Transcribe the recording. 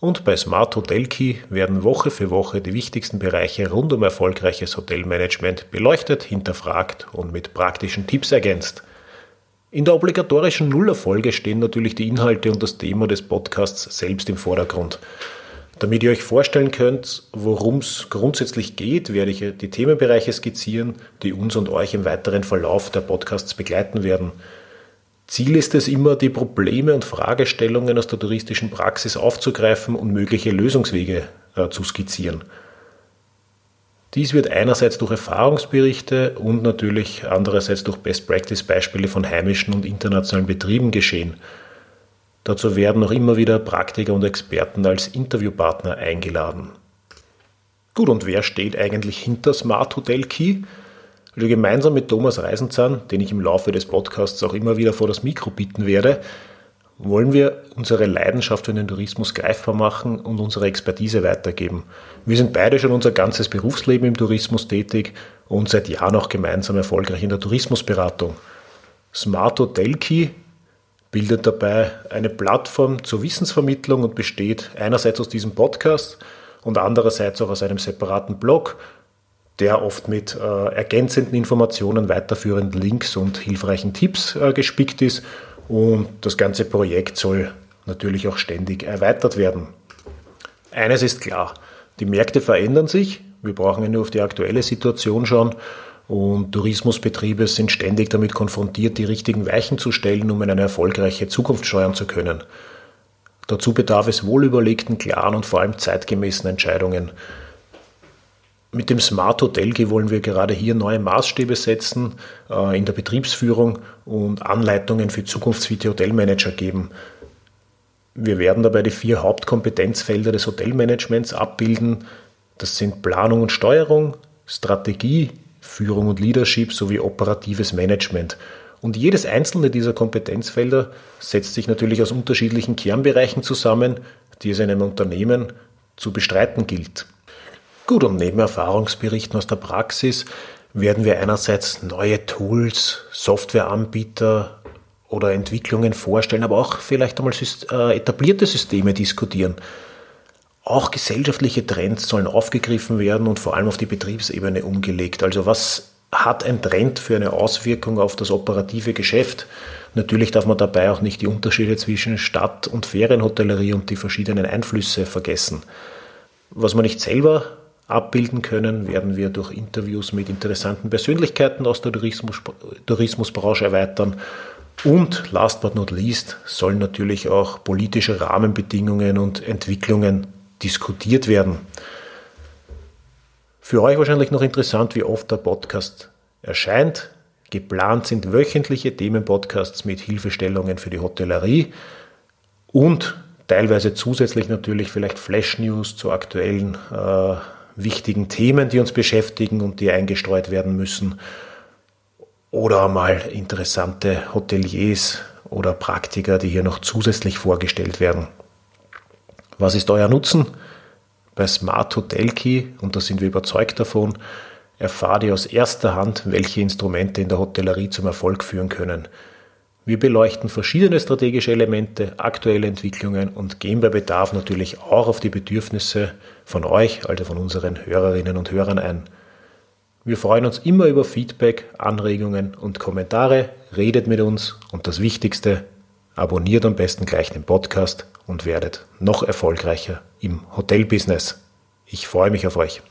und bei Smart Hotel Key werden Woche für Woche die wichtigsten Bereiche rund um erfolgreiches Hotelmanagement beleuchtet, hinterfragt und mit praktischen Tipps ergänzt. In der obligatorischen Nullerfolge stehen natürlich die Inhalte und das Thema des Podcasts selbst im Vordergrund. Damit ihr euch vorstellen könnt, worum es grundsätzlich geht, werde ich die Themenbereiche skizzieren, die uns und euch im weiteren Verlauf der Podcasts begleiten werden. Ziel ist es immer, die Probleme und Fragestellungen aus der touristischen Praxis aufzugreifen und mögliche Lösungswege äh, zu skizzieren. Dies wird einerseits durch Erfahrungsberichte und natürlich andererseits durch Best-Practice-Beispiele von heimischen und internationalen Betrieben geschehen. Dazu werden auch immer wieder Praktiker und Experten als Interviewpartner eingeladen. Gut, und wer steht eigentlich hinter Smart Hotel Key? Also gemeinsam mit Thomas Reisenzahn, den ich im Laufe des Podcasts auch immer wieder vor das Mikro bitten werde, wollen wir unsere Leidenschaft für den Tourismus greifbar machen und unsere Expertise weitergeben. Wir sind beide schon unser ganzes Berufsleben im Tourismus tätig und seit Jahren auch gemeinsam erfolgreich in der Tourismusberatung. Smart Hotel Key bildet dabei eine Plattform zur Wissensvermittlung und besteht einerseits aus diesem Podcast und andererseits auch aus einem separaten Blog der oft mit äh, ergänzenden Informationen, weiterführenden Links und hilfreichen Tipps äh, gespickt ist. Und das ganze Projekt soll natürlich auch ständig erweitert werden. Eines ist klar, die Märkte verändern sich. Wir brauchen ja nur auf die aktuelle Situation schauen. Und Tourismusbetriebe sind ständig damit konfrontiert, die richtigen Weichen zu stellen, um in eine erfolgreiche Zukunft steuern zu können. Dazu bedarf es wohlüberlegten, klaren und vor allem zeitgemäßen Entscheidungen. Mit dem Smart Hotel wollen wir gerade hier neue Maßstäbe setzen äh, in der Betriebsführung und Anleitungen für zukunftsfite Hotelmanager geben. Wir werden dabei die vier Hauptkompetenzfelder des Hotelmanagements abbilden. Das sind Planung und Steuerung, Strategie, Führung und Leadership sowie operatives Management. Und jedes einzelne dieser Kompetenzfelder setzt sich natürlich aus unterschiedlichen Kernbereichen zusammen, die es einem Unternehmen zu bestreiten gilt. Gut, und neben Erfahrungsberichten aus der Praxis werden wir einerseits neue Tools, Softwareanbieter oder Entwicklungen vorstellen, aber auch vielleicht einmal äh, etablierte Systeme diskutieren. Auch gesellschaftliche Trends sollen aufgegriffen werden und vor allem auf die Betriebsebene umgelegt. Also was hat ein Trend für eine Auswirkung auf das operative Geschäft? Natürlich darf man dabei auch nicht die Unterschiede zwischen Stadt- und Ferienhotellerie und die verschiedenen Einflüsse vergessen. Was man nicht selber abbilden können, werden wir durch Interviews mit interessanten Persönlichkeiten aus der Tourismus, Tourismusbranche erweitern. Und last but not least sollen natürlich auch politische Rahmenbedingungen und Entwicklungen diskutiert werden. Für euch wahrscheinlich noch interessant, wie oft der Podcast erscheint. Geplant sind wöchentliche Themenpodcasts mit Hilfestellungen für die Hotellerie und teilweise zusätzlich natürlich vielleicht Flash News zu aktuellen äh, wichtigen Themen, die uns beschäftigen und die eingestreut werden müssen. Oder mal interessante Hoteliers oder Praktiker, die hier noch zusätzlich vorgestellt werden. Was ist euer Nutzen? Bei Smart Hotel Key, und da sind wir überzeugt davon, erfahrt ihr aus erster Hand, welche Instrumente in der Hotellerie zum Erfolg führen können. Wir beleuchten verschiedene strategische Elemente, aktuelle Entwicklungen und gehen bei Bedarf natürlich auch auf die Bedürfnisse von euch, also von unseren Hörerinnen und Hörern ein. Wir freuen uns immer über Feedback, Anregungen und Kommentare, redet mit uns und das Wichtigste, abonniert am besten gleich den Podcast und werdet noch erfolgreicher im Hotelbusiness. Ich freue mich auf euch.